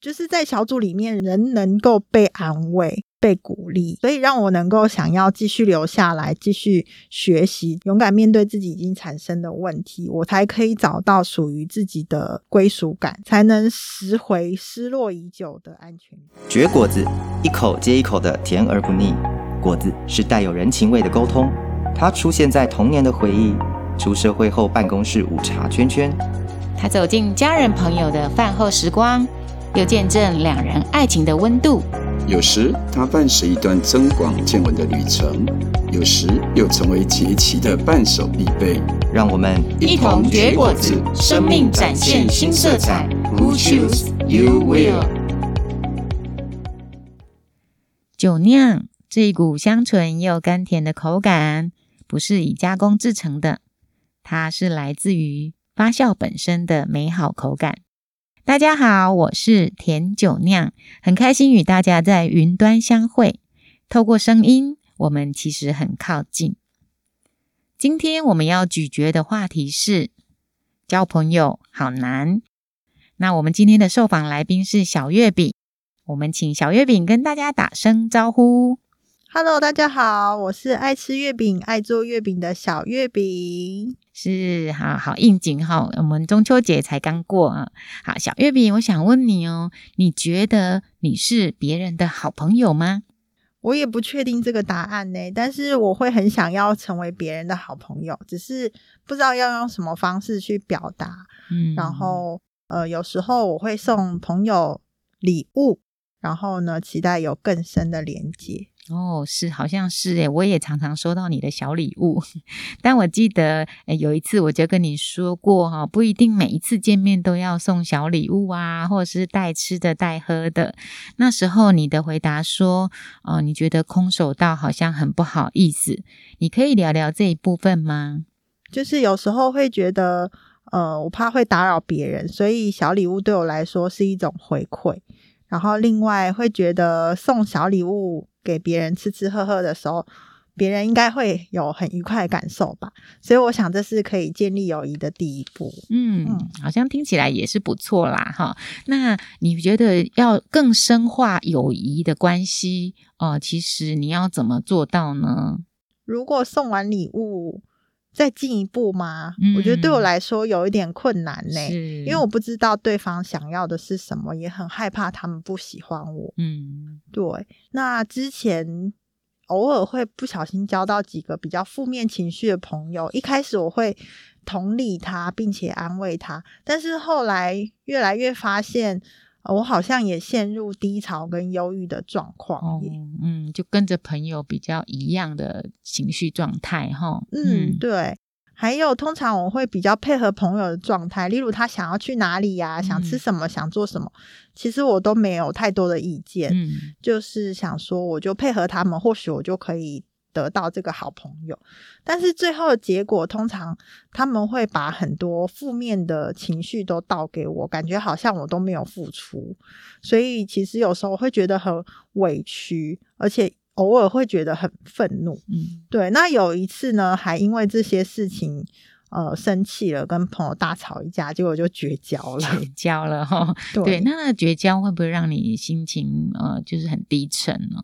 就是在小组里面，人能够被安慰、被鼓励，所以让我能够想要继续留下来，继续学习，勇敢面对自己已经产生的问题，我才可以找到属于自己的归属感，才能拾回失落已久的安全感。绝果子，一口接一口的甜而不腻。果子是带有人情味的沟通，它出现在童年的回忆，出社会后办公室午茶圈圈，它走进家人朋友的饭后时光。又见证两人爱情的温度，有时它伴随一段增广见闻的旅程，有时又成为节气的伴手必备。让我们一同结果子，生命展现新色彩。Who choose you will？酒酿这一股香醇又甘甜的口感，不是以加工制成的，它是来自于发酵本身的美好口感。大家好，我是甜酒酿，很开心与大家在云端相会。透过声音，我们其实很靠近。今天我们要咀嚼的话题是交朋友好难。那我们今天的受访来宾是小月饼，我们请小月饼跟大家打声招呼。Hello，大家好，我是爱吃月饼、爱做月饼的小月饼。是，好好应景哈。我们中秋节才刚过啊。好，小月饼，我想问你哦，你觉得你是别人的好朋友吗？我也不确定这个答案呢，但是我会很想要成为别人的好朋友，只是不知道要用什么方式去表达。嗯，然后呃，有时候我会送朋友礼物，然后呢，期待有更深的连接。哦，是，好像是诶，我也常常收到你的小礼物，但我记得诶，有一次我就跟你说过哈，不一定每一次见面都要送小礼物啊，或者是带吃的带喝的。那时候你的回答说，哦，你觉得空手道好像很不好意思，你可以聊聊这一部分吗？就是有时候会觉得，呃，我怕会打扰别人，所以小礼物对我来说是一种回馈。然后另外会觉得送小礼物。给别人吃吃喝喝的时候，别人应该会有很愉快的感受吧，所以我想这是可以建立友谊的第一步。嗯，嗯，好像听起来也是不错啦，哈。那你觉得要更深化友谊的关系，哦、呃，其实你要怎么做到呢？如果送完礼物。再进一步吗？嗯，我觉得对我来说有一点困难呢，因为我不知道对方想要的是什么，也很害怕他们不喜欢我。嗯，对。那之前偶尔会不小心交到几个比较负面情绪的朋友，一开始我会同理他，并且安慰他，但是后来越来越发现。我好像也陷入低潮跟忧郁的状况。哦，嗯，就跟着朋友比较一样的情绪状态哈。嗯，对。还有，通常我会比较配合朋友的状态，例如他想要去哪里呀，想吃什么，想做什么，其实我都没有太多的意见。嗯，就是想说，我就配合他们，或许我就可以。得到这个好朋友，但是最后的结果通常他们会把很多负面的情绪都倒给我，感觉好像我都没有付出，所以其实有时候会觉得很委屈，而且偶尔会觉得很愤怒。嗯，对。那有一次呢，还因为这些事情呃生气了，跟朋友大吵一架，结果就绝交了。绝交了哈。对，对，那那绝交会不会让你心情呃就是很低沉呢？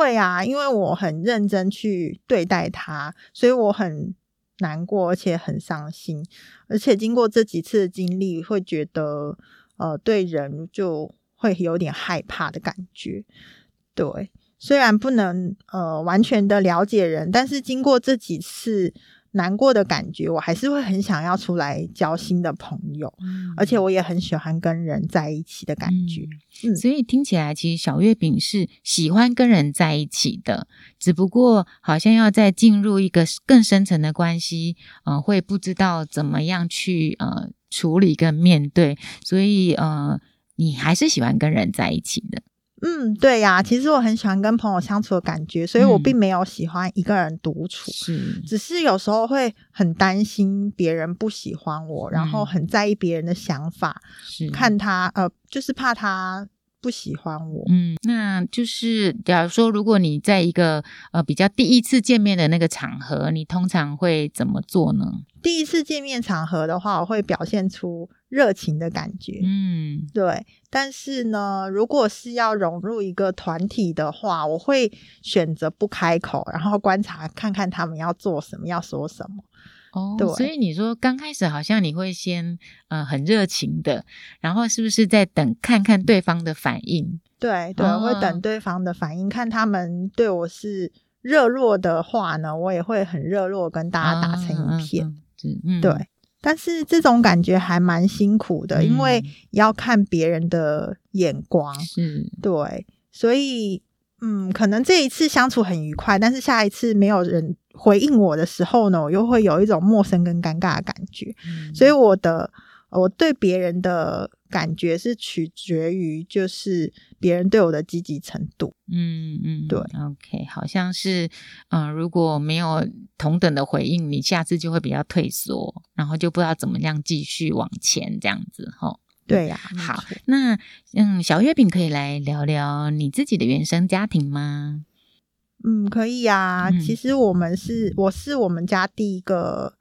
会啊，因为我很认真去对待他，所以我很难过，而且很伤心。而且经过这几次的经历，会觉得呃，对人就会有点害怕的感觉。对，虽然不能呃完全的了解人，但是经过这几次。难过的感觉，我还是会很想要出来交新的朋友，嗯、而且我也很喜欢跟人在一起的感觉。嗯，所以听起来，其实小月饼是喜欢跟人在一起的，只不过好像要再进入一个更深层的关系，呃，会不知道怎么样去呃处理跟面对，所以呃，你还是喜欢跟人在一起的。嗯，对呀，其实我很喜欢跟朋友相处的感觉，所以我并没有喜欢一个人独处，只是有时候会很担心别人不喜欢我，嗯、然后很在意别人的想法，是。看他呃，就是怕他不喜欢我。嗯，那就是假如说，如果你在一个呃比较第一次见面的那个场合，你通常会怎么做呢？第一次见面场合的话，我会表现出热情的感觉。嗯，对。但是呢，如果是要融入一个团体的话，我会选择不开口，然后观察看看他们要做什么，要说什么。哦，对，所以你说刚开始好像你会先呃很热情的，然后是不是在等看看对方的反应？对对，哦、会等对方的反应，看他们对我是热络的话呢，我也会很热络跟大家打成一片。嗯嗯嗯、对，但是这种感觉还蛮辛苦的，嗯、因为要看别人的眼光。是，对，所以嗯，可能这一次相处很愉快，但是下一次没有人。回应我的时候呢，我又会有一种陌生跟尴尬的感觉，嗯、所以我的我对别人的感觉是取决于就是别人对我的积极程度。嗯嗯，对，OK，好像是嗯、呃，如果没有同等的回应，你下次就会比较退缩，然后就不知道怎么样继续往前这样子哈。对呀、啊，好，那嗯，小月饼可以来聊聊你自己的原生家庭吗？嗯，可以呀、啊。嗯、其实我们是，我是我们家第一个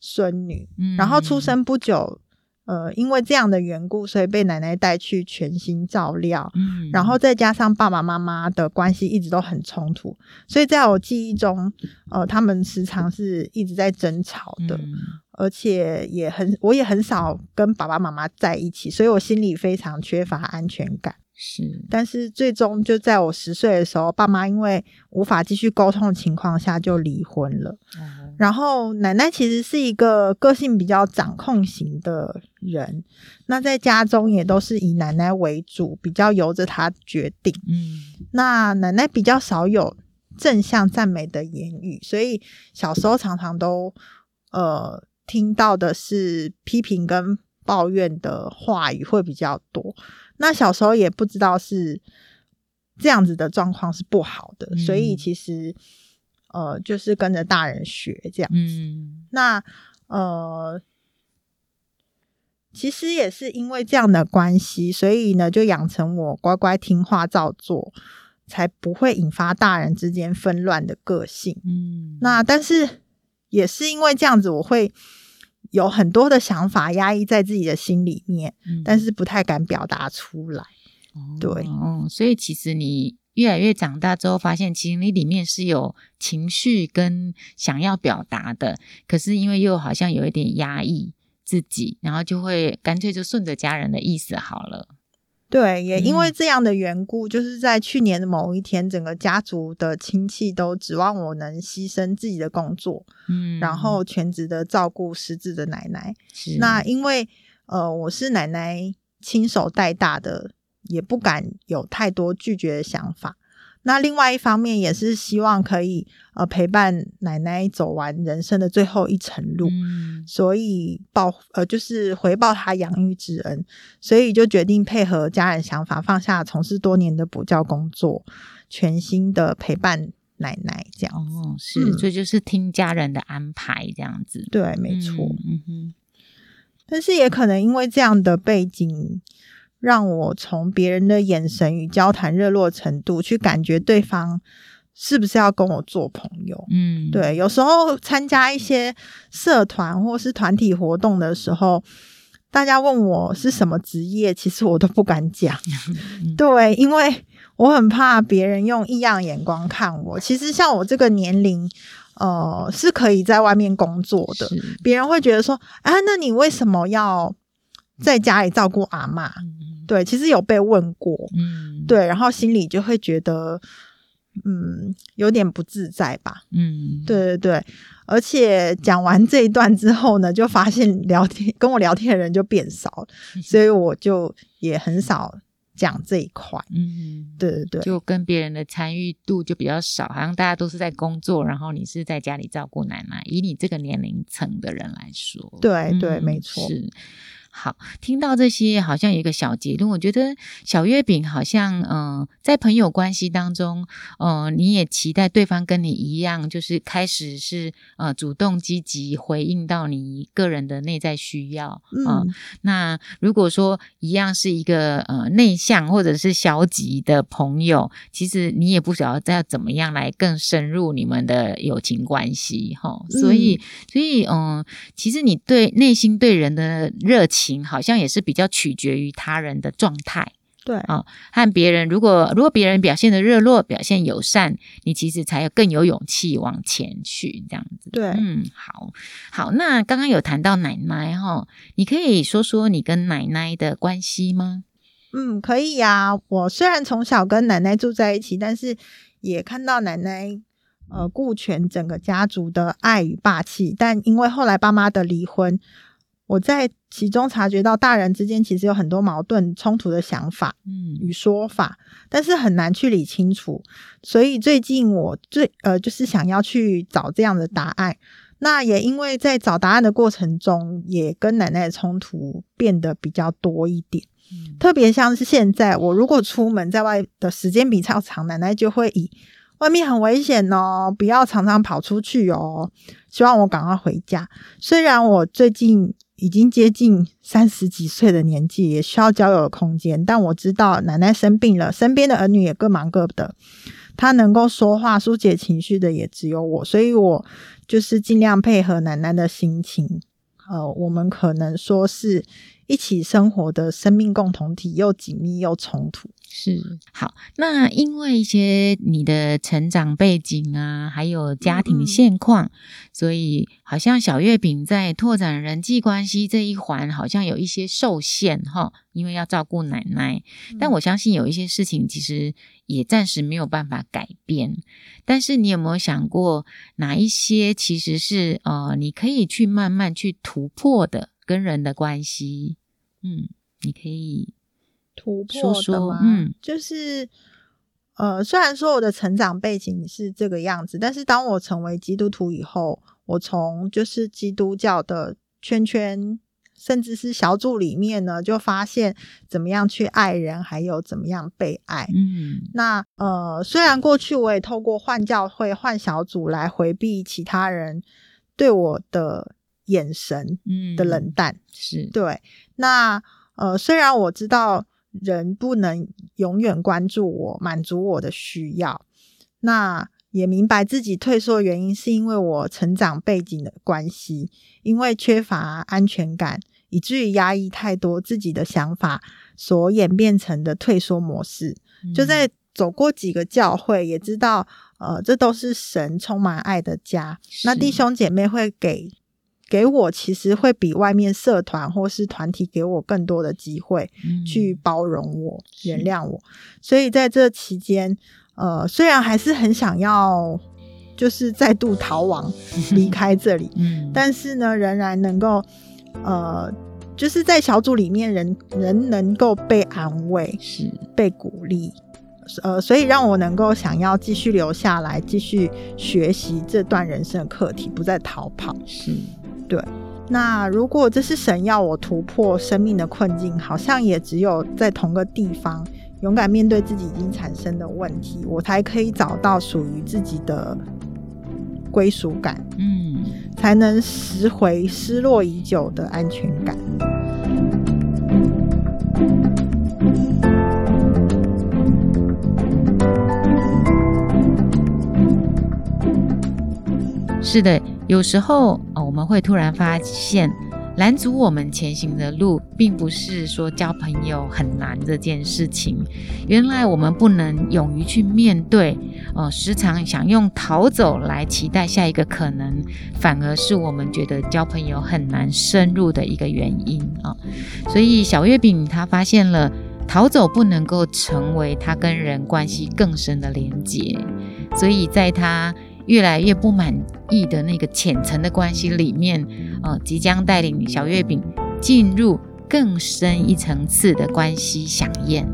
孙女，嗯、然后出生不久，呃，因为这样的缘故，所以被奶奶带去全心照料。嗯，然后再加上爸爸妈妈的关系一直都很冲突，所以在我记忆中，呃，他们时常是一直在争吵的，嗯、而且也很，我也很少跟爸爸妈妈在一起，所以我心里非常缺乏安全感。是，但是最终就在我十岁的时候，爸妈因为无法继续沟通的情况下就离婚了。嗯、然后奶奶其实是一个个性比较掌控型的人，那在家中也都是以奶奶为主，比较由着她决定。嗯，那奶奶比较少有正向赞美的言语，所以小时候常常都呃听到的是批评跟抱怨的话语会比较多。那小时候也不知道是这样子的状况是不好的，嗯、所以其实呃就是跟着大人学这样子。嗯、那呃其实也是因为这样的关系，所以呢就养成我乖乖听话照做，才不会引发大人之间纷乱的个性。嗯，那但是也是因为这样子，我会。有很多的想法压抑在自己的心里面，嗯、但是不太敢表达出来。哦、对，哦，所以其实你越来越长大之后，发现其实你里面是有情绪跟想要表达的，可是因为又好像有一点压抑自己，然后就会干脆就顺着家人的意思好了。对，也因为这样的缘故，嗯、就是在去年的某一天，整个家族的亲戚都指望我能牺牲自己的工作，嗯，然后全职的照顾失智的奶奶。是那因为呃，我是奶奶亲手带大的，也不敢有太多拒绝的想法。那另外一方面也是希望可以呃陪伴奶奶走完人生的最后一程路，嗯、所以报呃就是回报她养育之恩，所以就决定配合家人想法，放下从事多年的补教工作，全心的陪伴奶奶这样。哦，是，嗯、所以就是听家人的安排这样子。对，没错。嗯，嗯哼，但是也可能因为这样的背景。让我从别人的眼神与交谈热络程度去感觉对方是不是要跟我做朋友。嗯，对，有时候参加一些社团或是团体活动的时候，大家问我是什么职业，其实我都不敢讲。对，因为我很怕别人用异样眼光看我。其实像我这个年龄，呃，是可以在外面工作的。是别人会觉得说，啊，那你为什么要在家里照顾阿嬷？对，其实有被问过，嗯，对，然后心里就会觉得，嗯，有点不自在吧，嗯，对对对，而且讲完这一段之后呢，就发现聊天跟我聊天的人就变少了，所以我就也很少讲这一块，嗯，对对对，就跟别人的参与度就比较少，好像大家都是在工作，然后你是在家里照顾奶奶，以你这个年龄层的人来说，对对，没错，是。好，听到这些好像有一个小结论，我觉得小月饼好像，嗯、呃，在朋友关系当中，呃，你也期待对方跟你一样，就是开始是呃主动积极回应到你个人的内在需要啊、嗯呃。那如果说一样是一个呃内向或者是消极的朋友，其实你也不晓得要怎么样来更深入你们的友情关系哈、哦。所以，嗯、所以，嗯、呃，其实你对内心对人的热情。好像也是比较取决于他人的状态，对啊、哦，和别人如果如果别人表现的热络、表现友善，你其实才有更有勇气往前去这样子。对，嗯，好，好，那刚刚有谈到奶奶哈、哦，你可以说说你跟奶奶的关系吗？嗯，可以呀。我虽然从小跟奶奶住在一起，但是也看到奶奶呃顾全整个家族的爱与霸气，但因为后来爸妈的离婚。我在其中察觉到，大人之间其实有很多矛盾冲突的想法，嗯，与说法，但是很难去理清楚。所以最近我最呃，就是想要去找这样的答案。那也因为在找答案的过程中，也跟奶奶的冲突变得比较多一点。嗯，特别像是现在，我如果出门在外的时间比较长，奶奶就会以外面很危险哦，不要常常跑出去哦，希望我赶快回家。虽然我最近。已经接近三十几岁的年纪，也需要交友的空间。但我知道奶奶生病了，身边的儿女也各忙各的。她能够说话、疏解情绪的也只有我，所以我就是尽量配合奶奶的心情。呃，我们可能说是一起生活的生命共同体，又紧密又冲突。是，好，那因为一些你的成长背景啊，还有家庭现况，所以好像小月饼在拓展人际关系这一环好像有一些受限哈，因为要照顾奶奶。但我相信有一些事情其实也暂时没有办法改变。但是你有没有想过，哪一些其实是呃，你可以去慢慢去突破的跟人的关系？嗯，你可以。突破的吗？嗯，就是呃，虽然说我的成长背景是这个样子，但是当我成为基督徒以后，我从就是基督教的圈圈，甚至是小组里面呢，就发现怎么样去爱人，还有怎么样被爱。嗯，那呃，虽然过去我也透过换教会、换小组来回避其他人对我的眼神的冷淡，嗯、是对。那呃，虽然我知道。人不能永远关注我，满足我的需要。那也明白自己退缩的原因，是因为我成长背景的关系，因为缺乏安全感，以至于压抑太多自己的想法，所演变成的退缩模式。嗯、就在走过几个教会，也知道，呃，这都是神充满爱的家。那弟兄姐妹会给。给我其实会比外面社团或是团体给我更多的机会去包容我、嗯、原谅我，所以在这期间，呃，虽然还是很想要就是再度逃亡 离开这里，嗯，但是呢，仍然能够呃，就是在小组里面人人能够被安慰，是。被鼓励，呃，所以让我能够想要继续留下来，继续学习这段人生的课题，不再逃跑，是。对，那如果这是神要我突破生命的困境，好像也只有在同个地方勇敢面对自己已经产生的问题，我才可以找到属于自己的归属感，嗯，才能拾回失落已久的安全感。是的。有时候，我们会突然发现，拦阻我们前行的路，并不是说交朋友很难这件事情。原来我们不能勇于去面对，呃，时常想用逃走来期待下一个可能，反而是我们觉得交朋友很难深入的一个原因啊。所以小月饼他发现了，逃走不能够成为他跟人关系更深的连结，所以在他。越来越不满意的那个浅层的关系里面，呃，即将带领小月饼进入更深一层次的关系想宴。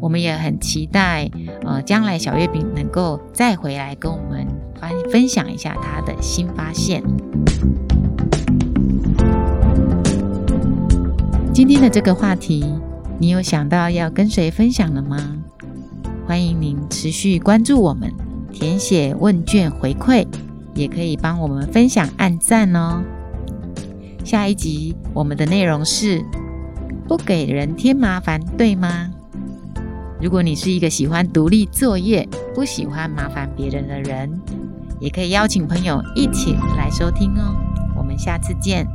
我们也很期待，呃，将来小月饼能够再回来跟我们分分享一下他的新发现。今天的这个话题，你有想到要跟谁分享了吗？欢迎您持续关注我们，填写问卷回馈，也可以帮我们分享按赞哦。下一集我们的内容是不给人添麻烦，对吗？如果你是一个喜欢独立作业、不喜欢麻烦别人的人，也可以邀请朋友一起来收听哦。我们下次见。